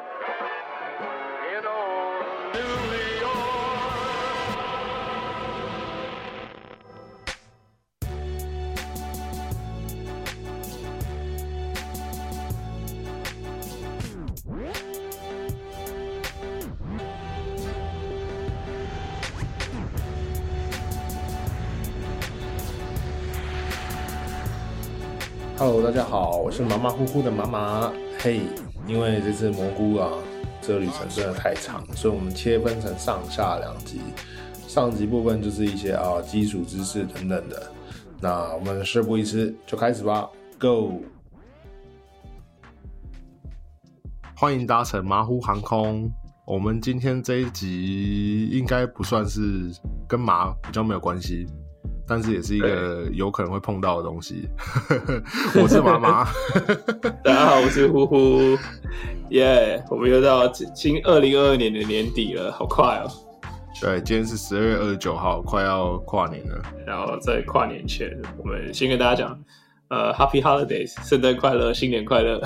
head in old New York. 哈喽，大家好，我是马马虎虎的马马。嘿，因为这次蘑菇啊，这个旅程真的太长，所以我们切分成上下两集。上集部分就是一些啊基础知识等等的。那我们事不宜迟，就开始吧，Go！欢迎搭乘马虎航空。我们今天这一集应该不算是跟马比较没有关系，但是也是一个有可能会碰到的东西。我是妈妈，大 家好，我是呼呼，耶！我们又到今二零二二年的年底了，好快哦。对，今天是十二月二十九号，快要跨年了。然后在跨年前，我们先跟大家讲，呃，Happy Holidays，圣诞快乐，新年快乐。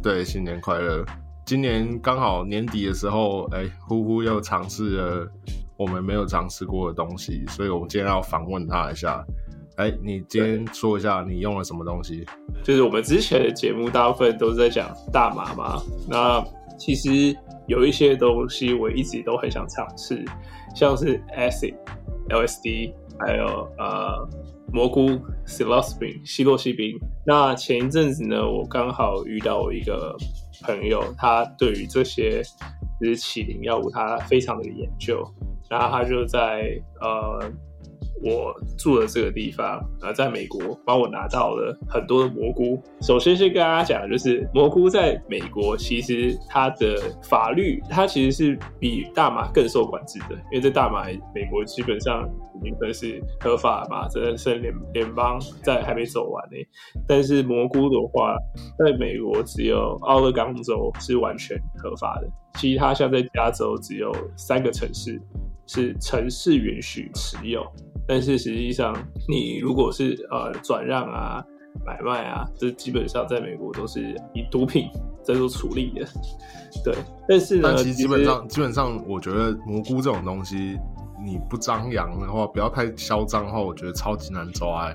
对，新年快乐！今年刚好年底的时候，哎，呼呼又尝试了我们没有尝试过的东西，所以我们今天要访问他一下。哎，你今天说一下你用了什么东西？就是我们之前的节目大部分都是在讲大麻嘛，那其实有一些东西我一直都很想尝试，像是 acid、LSD，还有呃蘑菇 psilocybin 西洛西宾。那前一阵子呢，我刚好遇到我一个朋友，他对于这些就是起灵药物，他非常的研究，然后他就在呃。我住的这个地方，呃，在美国帮我拿到了很多的蘑菇。首先，先跟大家讲，就是蘑菇在美国其实它的法律，它其实是比大麻更受管制的，因为这大麻美国基本上已经算是合法嘛，这是联联邦在还没走完呢。但是蘑菇的话，在美国只有奥勒冈州是完全合法的，其他像在加州只有三个城市是城市允许持有。但是实际上，你如果是呃转让啊、买卖啊，这基本上在美国都是以毒品在做处理的。对，但是呢，但其实基本上，基本上，我觉得蘑菇这种东西，你不张扬的话，不要太嚣张的话，我觉得超级难抓。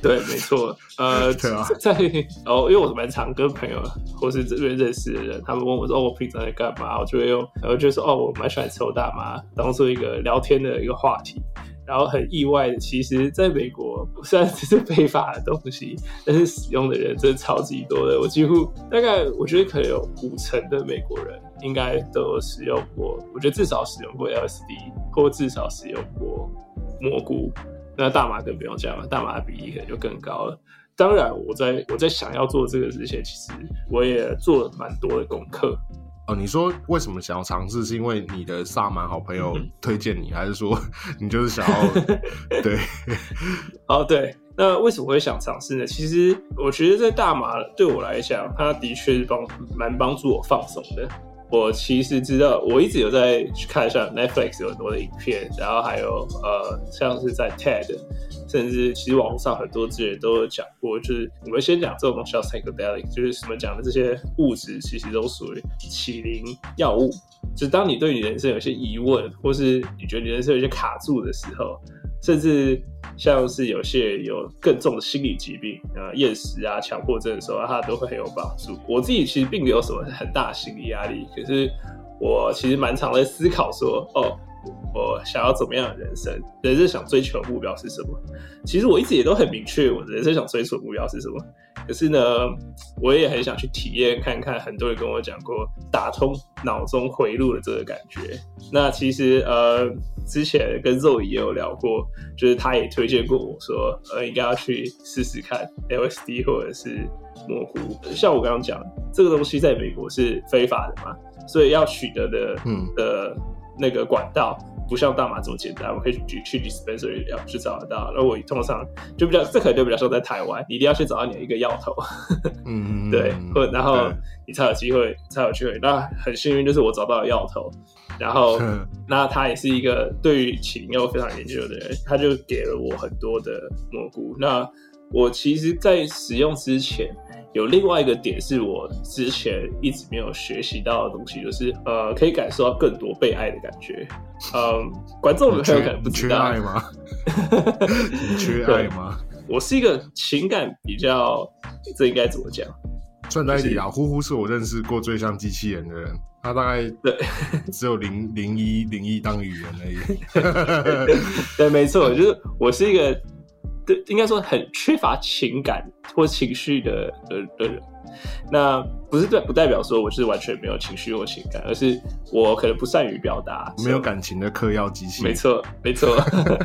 对，没错。呃，对啊，在哦，因为我蛮常跟朋友或是这边认识的人，他们问我说：“哦，我平常在干嘛？”我就会用，然后就说：“哦，我蛮喜欢抽大麻，当做一个聊天的一个话题。”然后很意外的，其实在美国虽然这是非法的东西，但是使用的人真的超级多的。我几乎大概我觉得可能有五成的美国人应该都有使用过，我觉得至少使用过 LSD，或至少使用过蘑菇。那大麻更不用讲了，大麻的比例可能就更高了。当然，我在我在想要做这个之前，其实我也做了蛮多的功课。哦，你说为什么想要尝试？是因为你的萨满好朋友推荐你，还是说你就是想要？对，哦，对，那为什么会想尝试呢？其实我觉得在大麻对我来讲，它的确是帮蛮帮助我放松的。我其实知道，我一直有在去看像 Netflix 有很多的影片，然后还有呃，像是在 TED，甚至其实网络上很多资源都有讲过，就是我们先讲这种东西叫 psychedelic，就是什么讲的这些物质其实都属于起灵药物。就当你对你人生有些疑问，或是你觉得你人生有些卡住的时候，甚至像是有些有更重的心理疾病啊、厌食啊、强迫症的时候，它都会很有帮助。我自己其实并没有什么很大心理压力，可是我其实蛮常在思考说，哦。我想要怎么样的人生？人生想追求的目标是什么？其实我一直也都很明确，我人生想追求的目标是什么。可是呢，我也很想去体验看看。很多人跟我讲过打通脑中回路的这个感觉。那其实呃，之前跟肉也有聊过，就是他也推荐过我说，呃，应该要去试试看 LSD 或者是模糊。像我刚刚讲，这个东西在美国是非法的嘛，所以要取得的，嗯的。那个管道不像大麻这么简单，我可以去去 dispensary 去找得到。然后我通常就比较，这可能就比较说在台湾，你一定要去找到你的一个药头，嗯，对，或然后你才有机会，才有机会。那很幸运，就是我找到了药头，然后 那他也是一个对于起灵药非常研究的人，他就给了我很多的蘑菇。那我其实，在使用之前。有另外一个点是我之前一直没有学习到的东西，就是呃，可以感受到更多被爱的感觉。嗯，观众们很有可能不知道，缺爱吗？你缺爱吗？我是一个情感比较，这应该怎么讲？算在一提啊，呼呼是我认识过最像机器人的人，他大概对只有零零一零一当语言而已。对，没错，就是我是一个，对，应该说很缺乏情感或情绪的的的人。那不是代不代表说我是完全没有情绪或情感，而是我可能不善于表达，没有感情的嗑药机器。没错，没错。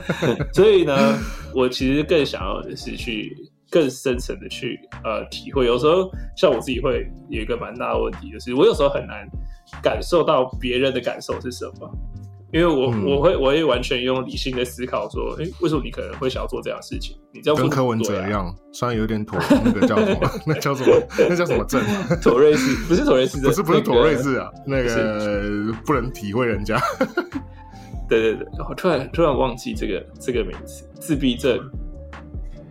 所以呢，我其实更想要的是去更深层的去呃体会。有时候像我自己会有一个蛮大的问题，就是我有时候很难感受到别人的感受是什么。因为我、嗯我会我会完全用理性的思考说，哎，为什么你可能会想要做这样的事情？你这样做跟柯文哲一样，虽然有点妥，那个叫什么？那叫什么？那叫什么症？妥瑞氏不是妥瑞氏症，不是不是妥瑞氏啊，那个不能体会人家。对对对，我突然突然忘记这个这个名词，自闭症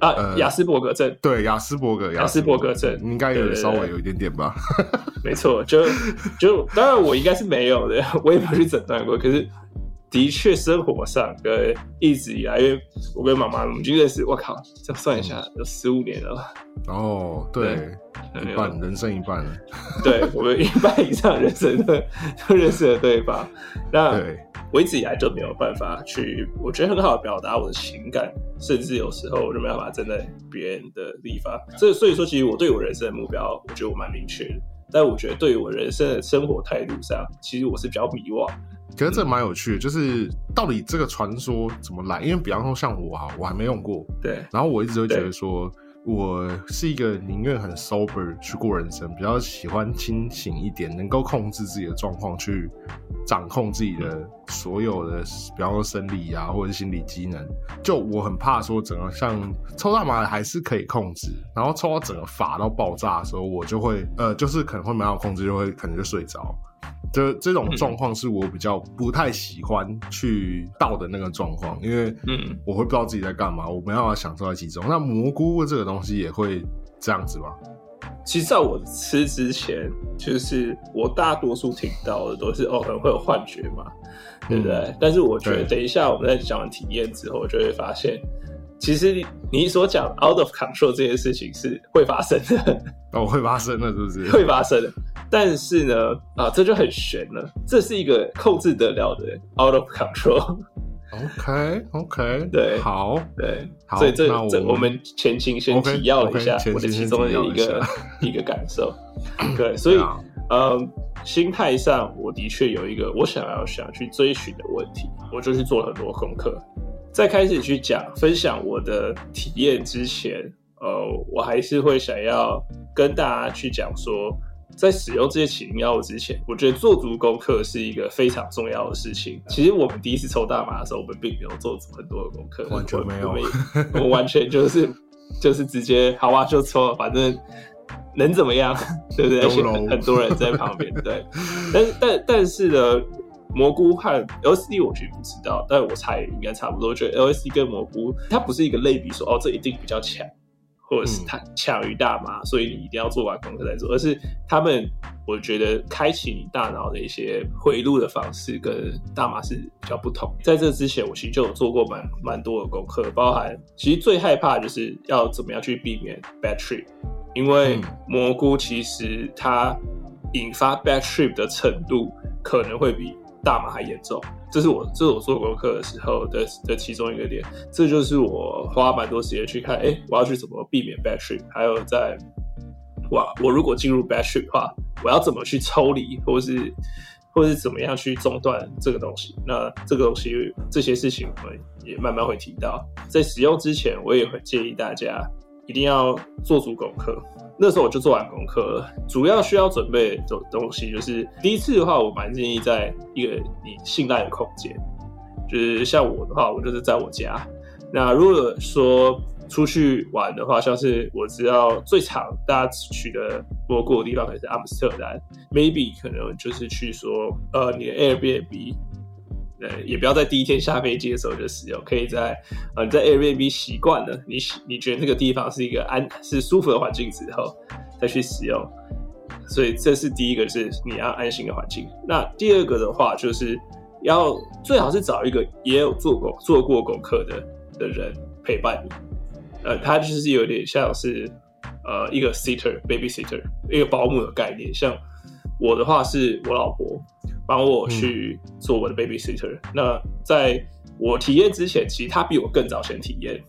啊，呃雅斯伯格症，对，雅斯伯格，雅斯伯格。症。应该有稍微有一点点吧。没错，就就当然我应该是没有的，我也没有去诊断过，可是的确生活上跟一直以来，因为我跟妈妈我们已经认识，我靠，这样算一下有十五年了吧，哦，对，对一半人生一半了。对我们一半以上人生都都认识了对方，那对，我一直以来就没有办法去，我觉得很好的表达我的情感，甚至有时候我就没有办法站在别人的地方。这所以说，其实我对我人生的目标，我觉得我蛮明确的。但我觉得对于我人生的生活态度上，其实我是比较迷惘的。可是这蛮有趣的，就是到底这个传说怎么来？因为比方说像我哈，我还没用过，对，然后我一直都觉得说，我是一个宁愿很 sober 去过人生，比较喜欢清醒一点，能够控制自己的状况，去掌控自己的所有的，比方说生理啊，或者是心理机能。就我很怕说，整个像抽大麻还是可以控制，然后抽到整个法到爆炸的时候，我就会呃，就是可能会没有控制，就会可能就睡着。就这种状况是我比较不太喜欢去到的那个状况，因为嗯，我会不知道自己在干嘛，我没办法享受在其中。那蘑菇这个东西也会这样子吗？其实在我吃之前，就是我大多数听到的都是哦，可能会有幻觉嘛，对不对？但是我觉得等一下我们在讲完体验之后，就会发现，其实你你所讲 out of control 这件事情是会发生的。哦，会发生的，是不是？会发生的。但是呢，啊，这就很悬了。这是一个控制得了的 out of control。OK OK，对好，对，好所以这这我们前情先提要了一下我的其中的一一个下 一个感受。对，所以呃，心态上我的确有一个我想要想去追寻的问题，我就去做了很多功课。在开始去讲分享我的体验之前，呃，我还是会想要跟大家去讲说，在使用这些起灵药物之前，我觉得做足功课是一个非常重要的事情。其实我们第一次抽大麻的时候，我们并没有做足很多的功课，完全没有我完全就是就是直接好啊就抽，反正能怎么样，对不对？而且很很多人在旁边，对。但但但是呢，蘑菇和 LSD 我其实不知道，但我猜应该差不多。我觉得 LSD 跟蘑菇它不是一个类比说哦这一定比较强，或者是它强于大麻，所以你一定要做完功课再做，而是他们我觉得开启你大脑的一些回路的方式跟大麻是比较不同。在这之前，我其实就有做过蛮蛮多的功课，包含其实最害怕就是要怎么样去避免 bad trip，因为嗯蘑菇其实它引发 bad trip 的程度可能会比大麻还严重。这是我这是我做功课的时候的的其中一个点，这就是我花蛮多时间去看，哎，我要去怎么避免 bad trip，还有在哇，我如果进入 bad trip 的话，我要怎么去抽离，或是或是怎么样去中断这个东西？那这个东西这些事情我们也慢慢会提到，在使用之前，我也会建议大家一定要做足功课。那时候我就做完功课了，主要需要准备的东西就是第一次的话，我蛮建议在一个你信赖的空间，就是像我的话，我就是在我家。那如果说出去玩的话，像是我知道最常大家取得播过的地方可是阿姆斯特丹，maybe 可能就是去说呃你的 Airbnb，呃也不要在第一天下飞机的时候就使用，可以在呃在 Airbnb 习惯了，你你觉得那个地方是一个安是舒服的环境之后，再去使用。所以这是第一个，是你要安心的环境。那第二个的话，就是要最好是找一个也有做过做过功课的的人陪伴你。呃，他就是有点像是呃一个 sitter baby sitter 一个保姆的概念。像我的话，是我老婆帮我去做我的 baby sitter。那在我体验之前，其实他比我更早先体验。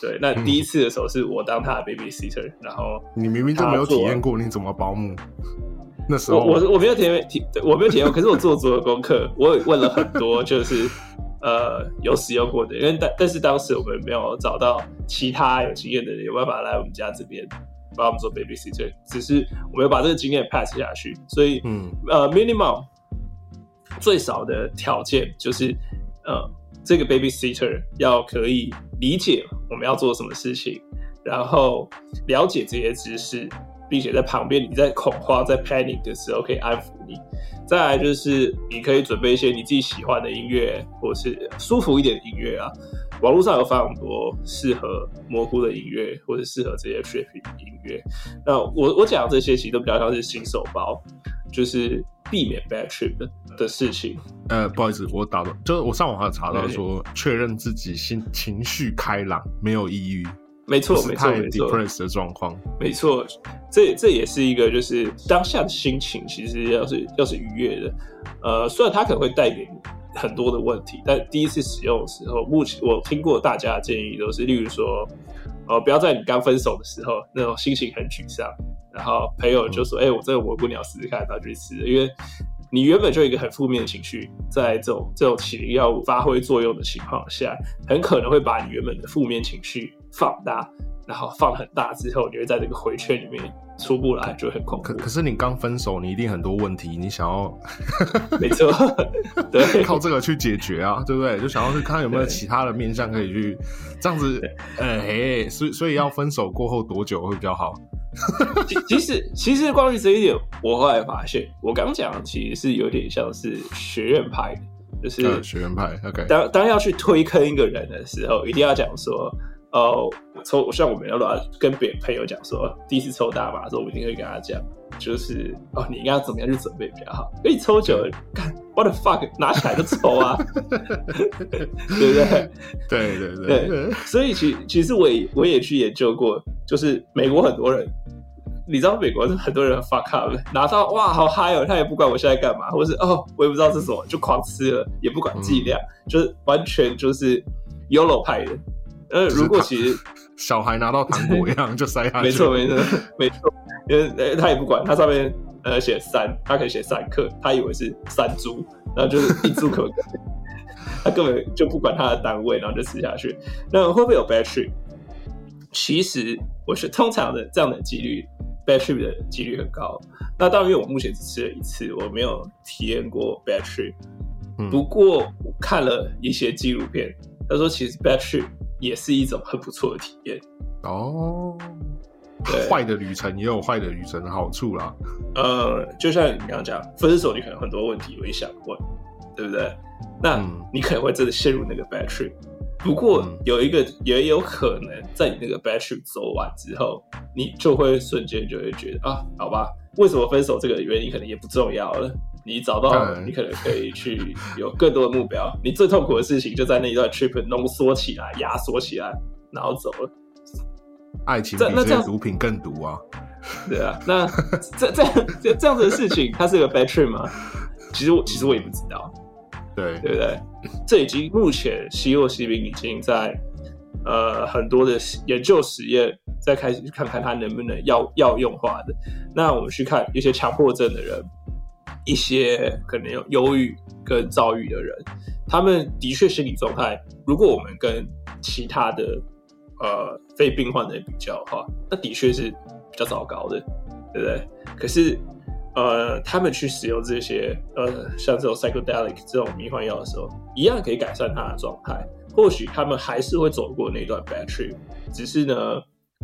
对，那第一次的时候是我当他的 baby sitter，然后你明明就没有体验过，你怎么保姆？那时候我我我没有体验体，我没有体验过，可是我做足了功课，我也问了很多，就是 呃有使用过的，因为但但是当时我们没有找到其他有经验的人有办法来我们家这边帮我们做 baby sitter，只是我们要把这个经验 pass 下去，所以嗯呃 minimum 最少的条件就是呃这个 baby sitter 要可以理解我们要做什么事情，然后了解这些知识，并且在旁边你在恐慌在 panic 的时候可以安抚你。再来就是你可以准备一些你自己喜欢的音乐，或是舒服一点的音乐啊。网络上有非常多适合蘑菇的音乐，或者适合这些 trip 音乐。那我我讲这些其实都比较像是新手包，就是避免 bad trip 的的事情。呃，不好意思，我打断，就是我上网还有查到说，确认自己心情绪开朗，没有抑郁，没错没错，太没错。depressed 的状况。没错，这这也是一个就是当下的心情，其实要是要是愉悦的，呃，虽然它可能会带给你很多的问题，但第一次使用的时候，目前我听过大家的建议都是，例如说，呃，不要在你刚分手的时候那种心情很沮丧，然后朋友就说，哎、我这个蘑菇鸟试试看，然后就去吃了，因为你原本就有一个很负面的情绪，在这种这种起灵药物发挥作用的情况下，很可能会把你原本的负面情绪放大，然后放很大之后，你会在这个回圈里面出不来，就会很恐怖。可可是你刚分手，你一定很多问题，你想要 没错，对，靠这个去解决啊，对不对？就想要去看有没有其他的面向可以去这样子，呃，嘿，所以所以要分手过后多久会比较好？其其实其实关于这一点，我后来发现，我刚讲的其实是有点像是学院派的，就是呃，学院派，OK，当当要去推坑一个人的时候，一定要讲说，哦，抽像我们要跟别朋友讲说，第一次抽大麻的时候，我一定会跟他讲，就是哦，你应该要怎么样去准备比较好。因为你抽久了，干 what the fuck，拿起来就抽啊，对不对？对对对。对。对，所以其其实我也我也去研究过，就是美国很多人，你知道美国是很多人很 fuck up，拿到哇好嗨哦，他也不管我现在干嘛，或是哦我也不知道是什么，就狂吃了，也不管剂量，就是完全就是 YOLO 派的。呃，如果其实 小孩拿到糖果一样就塞下去，没错没错没错，因为呃他也不管，他上面呃写三，他可以写三克，他以为是三株，然后就是一株可可，他根本就不管他的单位，然后就吃下去。那会不会有 bad trip？其实我是通常的这样的几率，bad trip 的几率很高。那当然，因为我目前只吃了一次，我没有体验过 bad trip。嗯不过我看了一些纪录片，他说其实 bad trip 也是一种很不错的体验。哦。对坏的旅程也有坏的旅程的好处啦。呃，就像你刚刚讲，分手你可能很多问题会想问，对不对？那嗯你可能会真的陷入那个 bad trip。不过嗯有一个也有可能，在你那个 bad trip 走完之后，你就会瞬间就会觉得啊，好吧，为什么分手这个原因可能也不重要了。你找到你可能可以去有更多的目标。你最痛苦的事情就在那一段 trip 浓缩起来、压缩起来，然后走了。爱情比这这那这样些毒品更毒啊！对啊，那这这样这这样子的事情，它是个 bad trip 吗？其实我其实我也不知道，对，对不对？这已经目前西洛西宾已经在呃很多的研究实验，在开始去看看它能不能药药用化的。那我们去看一些强迫症的人，一些可能有忧郁跟躁郁的人，他们的确心理状态，如果我们跟其他的呃非病患的比较的话，那的确是比较糟糕的，对不对？可是呃，他们去使用这些呃像这种 psychedelic 这种迷幻药的时候，一样可以改善他的状态。或许他们还是会走过那段 bad trip，只是呢，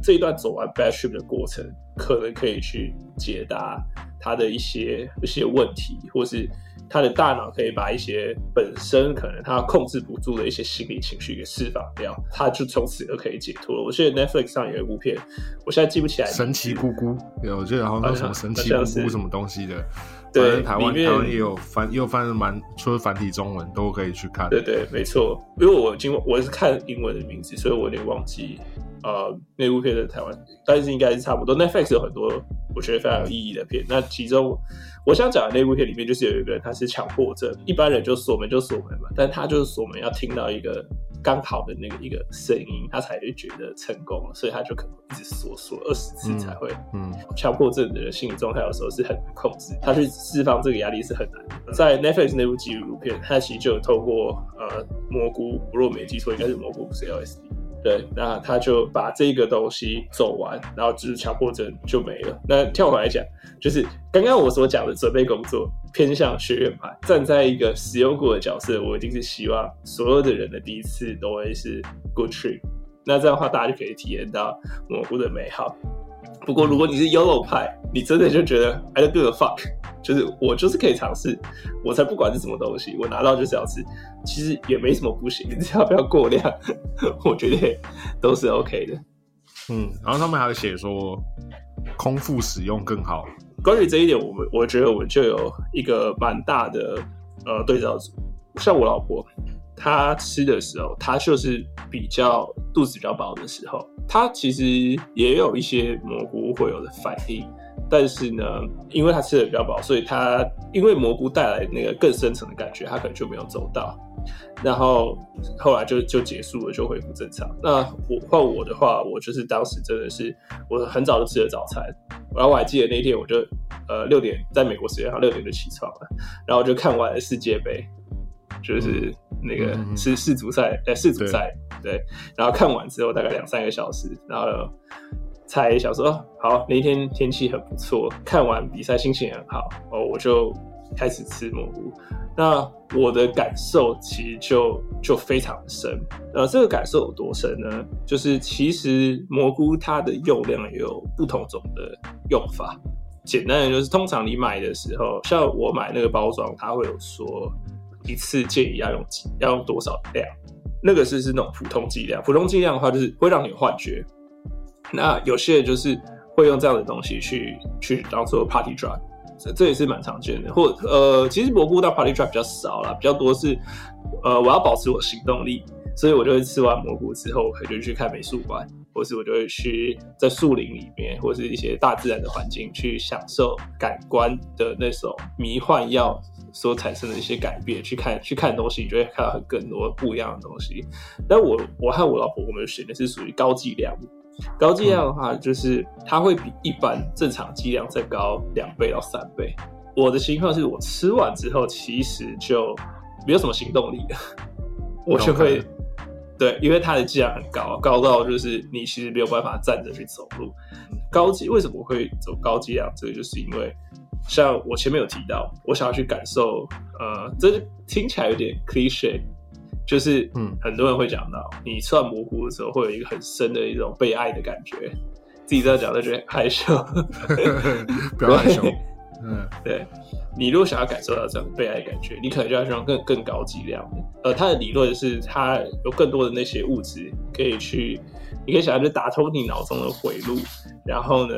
这一段走完 bad trip 的过程，可能可以去解答他的一些一些问题，或是他的大脑可以把一些本身可能他控制不住的一些心理情绪给释放掉，他就从此就可以解脱了。我记得 Netflix 上有一部片，我现在记不起来，神奇姑姑，对，我记得好像叫什么神奇姑姑什么东西的。对台湾里面台湾也有翻，也有翻的蛮，除了繁体中文都可以去看。对对，没错，因为我今我是看英文的名字，所以我有点忘记呃那部片的台湾，但是应该是差不多。Netflix 有很多我觉得非常有意义的片，那其中我想讲的那部片里面就是有一个人他是强迫症，一般人就锁门就锁门嘛，但他就是锁门要听到一个刚好的那个一个声音，他才会觉得成功了，所以他就可能一直锁锁二十次才会。嗯，强迫症的人心理状态有时候是很难控制，他去释放这个压力是很难的。在 Netflix 那部纪录片，他其实就有透过呃蘑菇，如果没记错，应该是蘑菇，不是 LSD。对，那他就把这个东西走完，然后就是强迫症就没了。那跳回来讲，就是刚刚我所讲的准备工作偏向学院派，站在一个使用过的角色，我一定是希望所有的人的第一次都会是 good trip。那这样的话，大家就可以体验到模糊的美好。不过，如果你是 YOLO 派，你真的就觉得 I don't give a fuck，就是我就是可以尝试，我才不管是什么东西，我拿到就是要吃，其实也没什么不行，只要不要过量，我觉得都是 OK 的。嗯，然后他们还有写说，空腹使用更好。关于这一点，我们我觉得我们就有一个蛮大的呃对照组，像我老婆，她吃的时候，她就是比较肚子比较饱的时候，她其实也有一些蘑菇会有的反应，但是呢，因为他吃的比较饱，所以他因为蘑菇带来那个更深层的感觉，他可能就没有走到。然后后来就就结束了，就恢复正常。那我换我的话，我就是当时真的是我很早就吃了早餐，然后我还记得那天我就呃六点在美国时间上六点就起床了，然后就看完了世界杯，就是那个嗯嗯嗯世世足赛，呃世足赛对，然后看完之后大概两三个小时，然后才想说好那一天天气很不错，看完比赛心情很好，哦我就开始吃蘑菇。那我的感受其实就就非常深，呃，这个感受有多深呢？就是其实蘑菇它的用量也有不同种的用法。简单的就是，通常你买的时候，像我买那个包装，它会有说一次建议要用几要用多少量，那个是是那种普通剂量。普通剂量的话，就是会让你幻觉。那有些人就是会用这样的东西去去当做 party drug。这这也是蛮常见的，或呃，其实蘑菇到 party trap 比较少啦，比较多是呃，我要保持我行动力，所以我就会吃完蘑菇之后，我就去看美术馆，或是我就会去在树林里面，或是一些大自然的环境去享受感官的那种迷幻药所产生的一些改变，去看去看东西，你就会看到很更多不一样的东西。但我我和我老婆我们选的是属于高剂量。高剂量的话，就是它会比一般正常剂量再高两倍到三倍。我的情况是我吃完之后，其实就没有什么行动力了，我就会对，因为它的剂量很高，高到就是你其实没有办法站着去走路。高剂为什么会走高剂量？这个就是因为像我前面有提到，我想要去感受，呃，这听起来有点 cliche，就是嗯很多人会讲到，你吃完蘑菇的时候会有一个很深的一种被爱的感觉，自己这样讲都觉得害羞。不要害羞。嗯，对你如果想要感受到这样被爱的感觉，你可能就要用更更高剂量的。呃，它的理论是它有更多的那些物质可以去，你可以想象就打通你脑中的回路，然后呢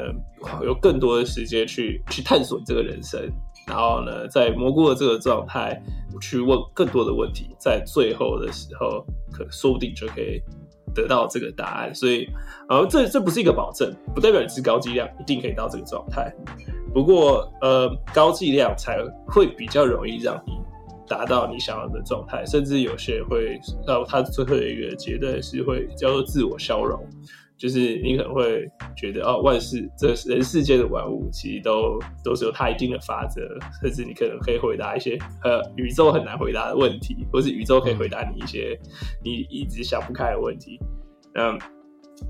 有更多的时间去去探索这个人生，然后呢在蘑菇的这个状态去问更多的问题，在最后的时候，可说不定就可以得到这个答案。所以，呃，这这不是一个保证，不代表你是高剂量一定可以到这个状态。不过，呃，高剂量才会比较容易让你达到你想要的状态，甚至有些人会到他最后一个阶段是会叫做自我消融，就是你可能会觉得哦，万事这人世间的万物其实都都是有它一定的法则，甚至你可能可以回答一些呃宇宙很难回答的问题，或是宇宙可以回答你一些你一直想不开的问题。嗯，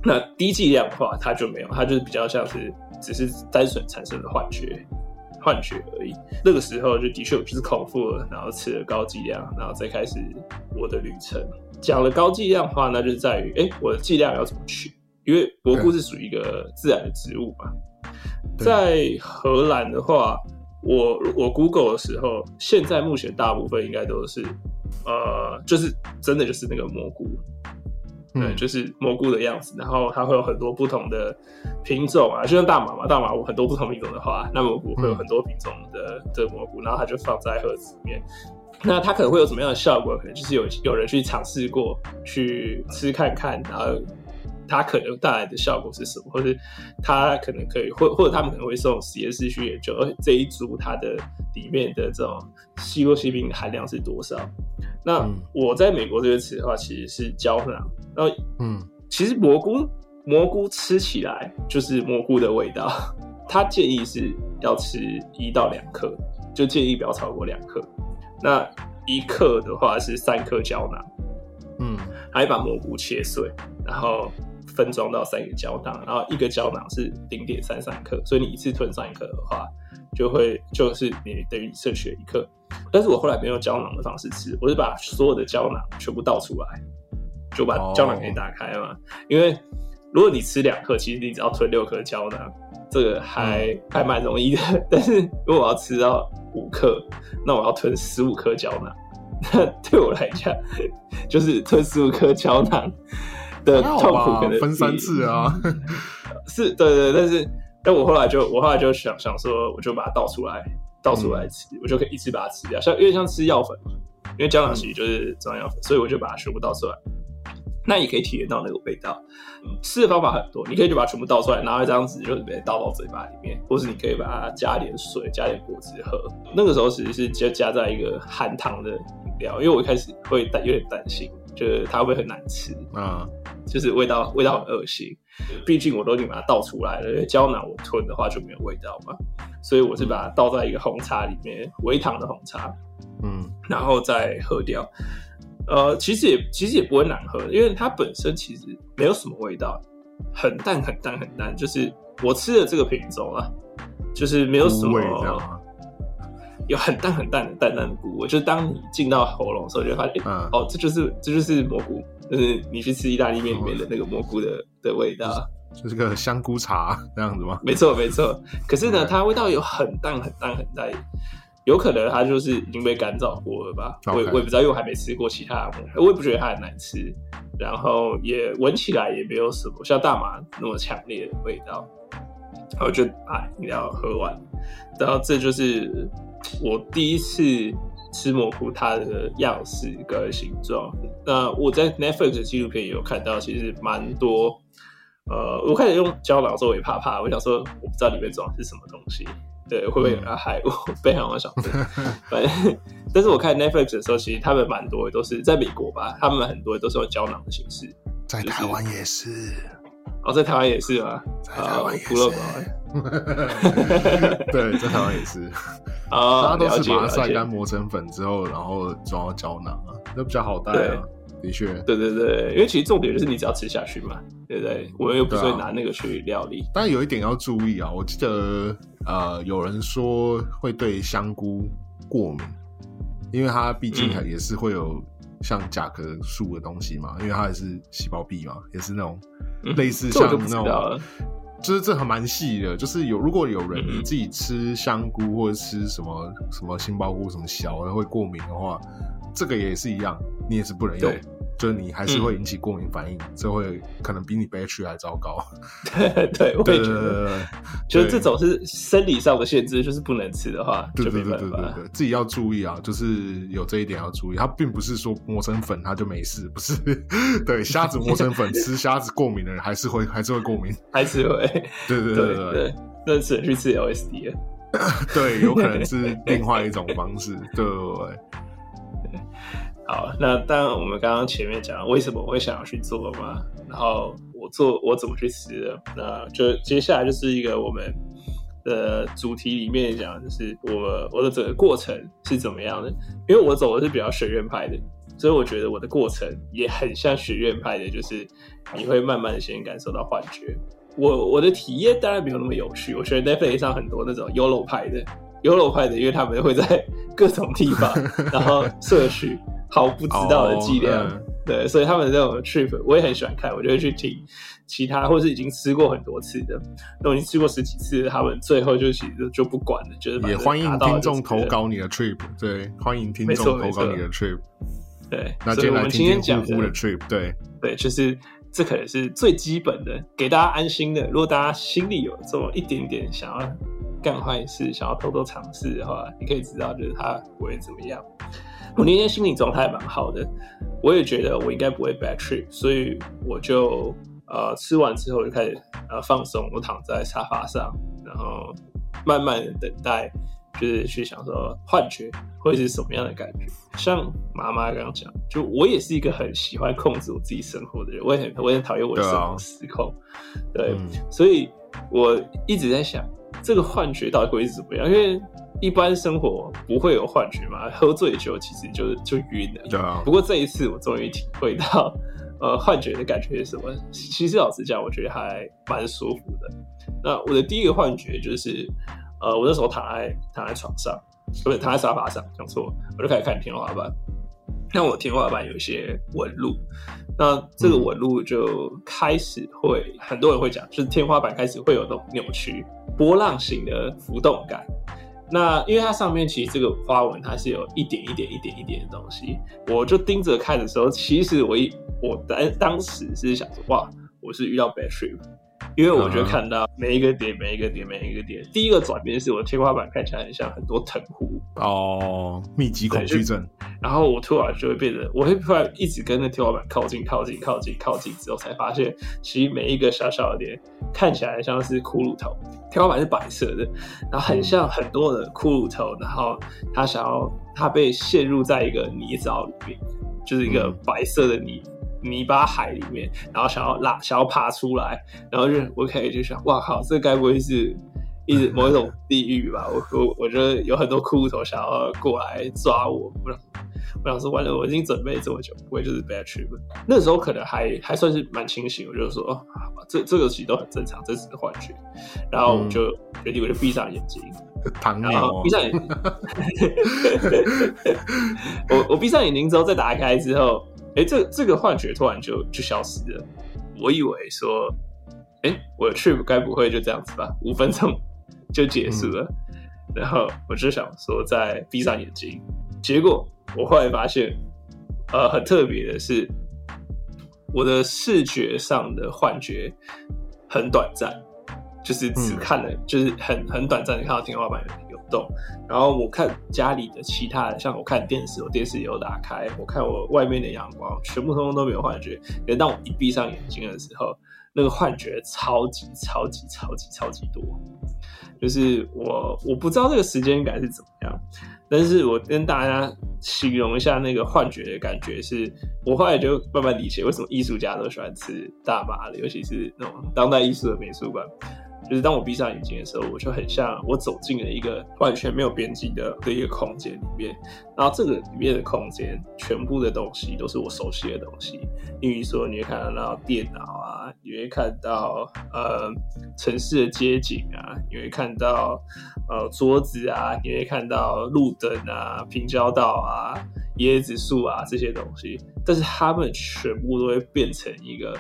那低剂量的话，它就没有，它就是比较像是只是单纯产生的幻觉，幻觉而已。那个时候就的确我就是空腹了，然后吃了高剂量，然后再开始我的旅程。讲了高剂量的话，那就是在于，哎，我的剂量要怎么取？因为蘑菇是属于一个自然的植物嘛。在荷兰的话，我我 Google 的时候，现在目前大部分应该都是呃，就是真的就是那个蘑菇，对，嗯就是蘑菇的样子，然后它会有很多不同的品种啊，就像大麻嘛，大麻有很多不同品种的话，那蘑菇会有很多品种的的蘑菇，然后它就放在盒子里面。那它可能会有什么样的效果？可能就是有有人去尝试过，去吃看看，然后它可能带来的效果是什么，或是它可能可以，或或者他们可能会送实验室去研究，而这一株它的里面的这种西洛西宾含量是多少。那嗯。我在美国这边吃的话，其实是胶囊，然后嗯。其实蘑菇蘑菇吃起来就是蘑菇的味道，他建议是要吃一到两克，就建议不要超过两克。那一克的话是三颗胶囊，嗯。还把蘑菇切碎，然后分装到三个胶囊，然后一个胶囊是零点三三克，所以你一次吞三克的话，就会就是你等于你摄取了一克。但是我后来没有胶囊的方式吃，我是把所有的胶囊全部倒出来，就把哦胶囊给你打开嘛。因为如果你吃两克，其实你只要吞六颗胶囊，这个还、还蛮容易的。但是如果我要吃到五克，那我要吞十五颗胶囊。那 对我来讲，就是吞十五颗胶囊的痛苦可能分三次啊，是对对，但是但我后来就我后来就想想说，我就把它倒出来，倒出来吃，我就可以一次把它吃掉，像有点像吃药粉嘛，因为胶囊其实就是中药粉，所以我就把它全部倒出来。那也可以体验到那个味道。吃的方法很多，你可以就把它全部倒出来，拿一张纸就直接倒到嘴巴里面，或是你可以把它加点水，加点果汁喝。那个时候其实是就加在一个含糖的饮料，因为我一开始会担有点担心，就是它会不会很难吃。啊，就是味道味道很恶心。毕竟我都已经把它倒出来了，因为胶囊我吞的话就没有味道嘛，所以我是把它倒在一个红茶里面，微糖的红茶，嗯然后再喝掉。呃，其实也其实也不会难喝，因为它本身其实没有什么味道，很淡很淡很淡。就是我吃的这个品种啊，就是没有什么味这样吗？有很淡很淡的淡淡的菇味，就是当你进到喉咙的时候，你就会发现，嗯哦，这就是这就是蘑菇，就是你去吃意大利面里面的那个蘑菇的的味道。就是个香菇茶那样子吗？没错，没错。可是呢，它味道有很淡、很淡、很淡，有可能它就是已经被干燥过了吧？我也我也不知道，因为我还没吃过其他我也不觉得它很难吃，然后也闻起来也没有什么像大麻那么强烈的味道。然后就把饮料喝完，然后这就是我第一次吃蘑菇它的样式跟形状。那我在 Netflix 的纪录片也有看到，其实蛮多。呃，我开始用胶囊的时候我也怕怕，我想说我不知道里面装的是什么东西，对，会不会有人要害我？非常的想说，反正，但是我看 Netflix 的时候，其实他们蛮多都是在美国吧，他们很多都是用胶囊的形式。在台湾也是，哦，在台湾也是啊？在台湾也是。对，在台湾也是，啊，大家都是把它晒干磨成粉之后，然后装到胶囊啊，那比较好带啊。的确，对对对，因为其实重点就是你只要吃下去嘛，对不对？我们又不是会拿那个去料理。但有一点要注意啊，我记得呃，有人说会对香菇过敏，因为它毕竟嗯也是会有像甲壳素的东西嘛，因为它也是细胞壁嘛，也是那种嗯类似 像那种。就是这还蛮细的，就是有如果有人自己吃香菇或者吃什么什么杏鲍菇什么小的会过敏的话，这个也是一样，你也是不能用对，就是你还是会引起过敏反应，这会可能比你 battery 还糟糕。对，我对对也觉得，对对，就是这种是生理上的限制，就是不能吃的话，就对对对没办法。对对对，自己要注意啊，就是有这一点要注意，它并不是说磨成粉它就没事，不是，对，虾子磨成粉吃虾子过敏的人还是会还是会过敏，还是会，对对对对对对，那只能去吃 LSD 了。对，有可能是另外一种方式，对对对。好，那当然，我们刚刚前面讲为什么我会想要去做嘛，然后我做我怎么去吃的，那就接下来就是一个我们的主题里面讲，就是我我的整个过程是怎么样的。因为我走的是比较学院派的，所以我觉得我的过程也很像学院派的，就是你会慢慢的先感受到幻觉。我我的体验当然没有那么有趣，我觉得 Netflix 上很多那种 YOLO 派的 YOLO 派的，因为他们会在各种地方，然后摄取毫不知道的剂量，哦嗯对，所以他们这种 trip 我也很喜欢看，我就会去听其他或是已经吃过很多次的，都已经吃过十几次，他们最后就其实就不管了，就是也欢迎听众投。稿你的 trip，对，欢迎听没众投稿你的 trip。对，那所以我们接下来听听今天讲的 trip，对，对，就是这可能是最基本的，给大家安心的。如果大家心里有这么一点点想要干坏事，想要偷偷尝试的话，你可以知道，就是他不会怎么样。我那天心理状态蛮好的，我也觉得我应该不会 bad trip，所以我就呃吃完之后就开始呃放松，我躺在沙发上，然后慢慢的等待，就是去想说幻觉会是什么样的感觉。像妈妈刚刚讲，就我也是一个很喜欢控制我自己生活的人，我也很我也很讨厌我的生活失控，对，嗯所以我一直在想，这个幻觉到底会是怎么样？因为一般生活不会有幻觉嘛，喝醉酒其实就就晕了。对啊不，过这一次我终于体会到，呃，幻觉的感觉是什么。其实老实讲，我觉得还蛮舒服的。那我的第一个幻觉就是，呃，我那时候躺在躺在床上，不是躺在沙发上，讲错，我就开始看天花板。那我天花板有一些纹路，那这个纹路就开始会，很多人会讲，就是天花板开始会有那种扭曲、波浪形的浮动感。那因为它上面其实这个花纹它是有一点一点一点一点的东西，我就盯着看的时候，其实我一我当当时是想说，哇，我是遇到 bad trip，因为我就嗯哼。看到每一个点每一个点每一个点，第一个转变是我的天花板看起来很像很多藤壶，哦，密集恐惧症，然后我突然就会变得，我会突然一直跟那天花板靠近、靠近、靠近、靠近，之后才发现，其实每一个小小的点看起来像是骷髅头，天花板是白色的，然后很像很多的骷髅头，然后他想要他被陷入在一个泥沼里面，就是一个嗯。白色的泥。泥巴海里面，然后想要拉，想要爬出来，然后就我可以就想，哇靠，这该不会是一直某一种地狱吧？我我我觉得有很多骷髅头想要过来抓我，我想我想说完了，我已经准备这么久，不会就是 bad trip。那时候可能还还算是蛮清醒，我就说，哦这这个其实都很正常，这只是幻觉。然后我就决定我就闭上眼睛，糖然尿哦后闭上眼睛，我我闭上眼睛之后再打开之后，哎，这这个幻觉突然就就消失了。我以为说，哎，我的 trip 该不会就这样子吧？五分钟就结束了。然后我就想说，再闭上眼睛。结果我后来发现，呃，很特别的是，我的视觉上的幻觉很短暂，就是只嗯看了，就是很很短暂的看到天花板动。然后我看家里的其他的，像我看电视，我电视也有打开，我看我外面的阳光，全部通通都没有幻觉。可是当我一闭上眼睛的时候，那个幻觉超级超级超级超级多。就是我我不知道这个时间感是怎么样，但是我跟大家形容一下那个幻觉的感觉是，我后来就慢慢理解为什么艺术家都喜欢吃大麻了，尤其是那种当代艺术的美术馆。就是当我闭上眼睛的时候，我就很像我走进了一个完全没有边际的的一个空间里面，然后这个里面的空间全部的东西都是我熟悉的东西，例如说你会看到电脑啊，你会看到呃城市的街景啊，你会看到呃桌子啊，你会看到路灯啊、平交道啊、椰子树啊这些东西，但是它们全部都会变成一个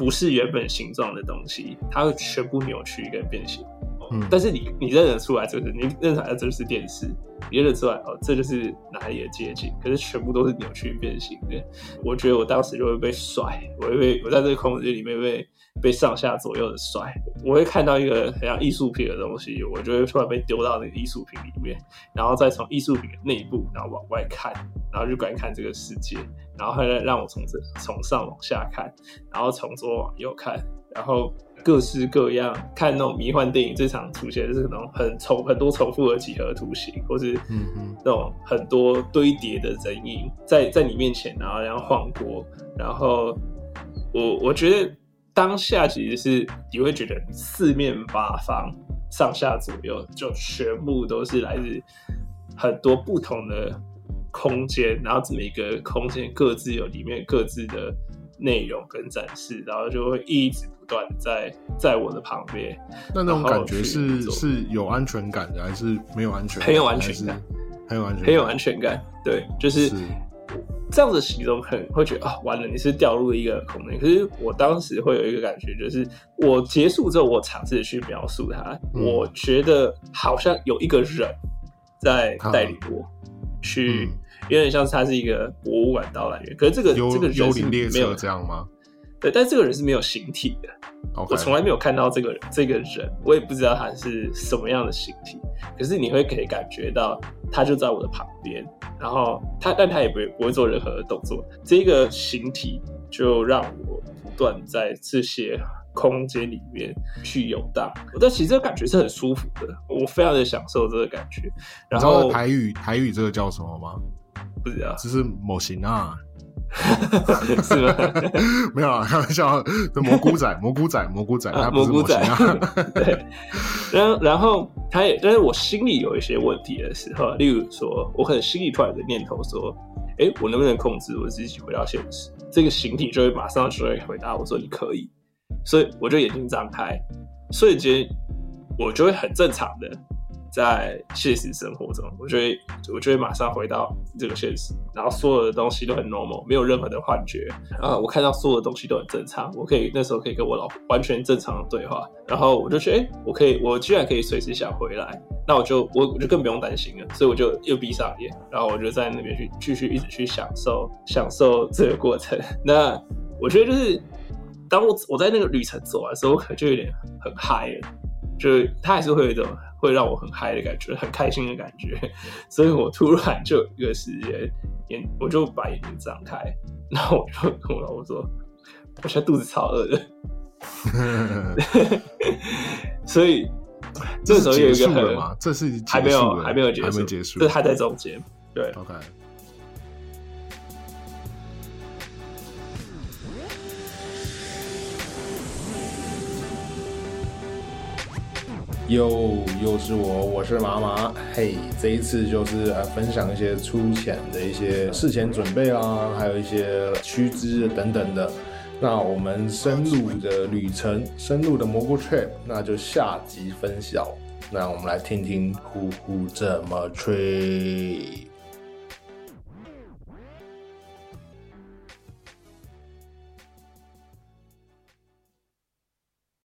不是原本形状的东西，它会全部扭曲跟变形。嗯但是你你认得出来，这是你认出来这就是电视，你认得出来哦，这就是哪里的街景，可是全部都是扭曲变形的。我觉得我当时就会被甩，我会被我在这个空间里面被被上下左右的甩，我会看到一个很像艺术品的东西，我就会突然被丢到那个艺术品里面，然后再从艺术品的内部，然后往外看，然后就观看这个世界，然后还让我从这从上往下看，然后从左往右看，然后各式各样看那种迷幻电影最常出现的是那种很重很多重复的几何图形，或是嗯嗯那种很多堆叠的人影在在你面前，然后然后晃过，然后我我觉得当下其实是你会觉得四面八方、上下左右就全部都是来自很多不同的空间，然后这每个空间各自有里面各自的内容跟展示，然后就会一直不断在在我的旁边，那那种感觉是是有安全感的，还是没有安全感？很有安全感，很有安全感，很有安全感。对，就是是这样子形容可能会觉得啊，完了，你是掉入一个空间。可是我当时会有一个感觉，就是我结束之后，我尝试去描述它，嗯我觉得好像有一个人在带领我去，嗯有点像是他是一个博物馆导览员。可是这个这个幽灵列没有车这样吗对，但这个人是没有形体的。我从来没有看到这个这个人，我也不知道他是什么样的形体。可是你会可以感觉到，他就在我的旁边，然后他，但他也不会不会做任何的动作。这个形体就让我不断在这些空间里面去游荡。但其实这个感觉是很舒服的，我非常的享受这个感觉。然后台语台语这个叫什么吗？不知道这是某型啊，是吗？没有啊，开玩笑，这蘑菇仔，蘑菇仔，蘑菇仔，啊蘑菇仔啊。对，然后然后他也，但是我心里有一些问题的时候，例如说，我可能心里突然有个念头说，哎，我能不能控制我自己回到现实？这个形体就会马上就会回答我说你可以，所以我就眼睛张开，瞬间我就会很正常的在现实生活中，我就会我就会马上回到这个现实，然后所有的东西都很 normal，没有任何的幻觉啊，我看到所有的东西都很正常，我可以那时候可以跟我老婆完全正常的对话，然后我就觉得，哎、我可以，我居然可以随时想回来，那我就我我就更不用担心了，所以我就又闭上眼，然后我就在那边去继续一直去享受享受这个过程。那我觉得就是当我我在那个旅程走完的时候，我可能就有点很嗨了。就是它还是会有一种会让我很嗨的感觉，很开心的感觉，所以我突然就有一个时间眼，我就把眼睛张开，然后我就跟我老婆说，我现在肚子超饿的，所以这时候有一个很？这是还没有还没有结束，还没结束，这还在中间，对，OK。又又是我，我是麻麻。嘿，这一次就是呃分享一些粗浅的一些事前准备啊，还有一些须知等等的。那我们深入的旅程，深入的蘑菇 trip，那就下集分享。那我们来听听呼呼怎么吹。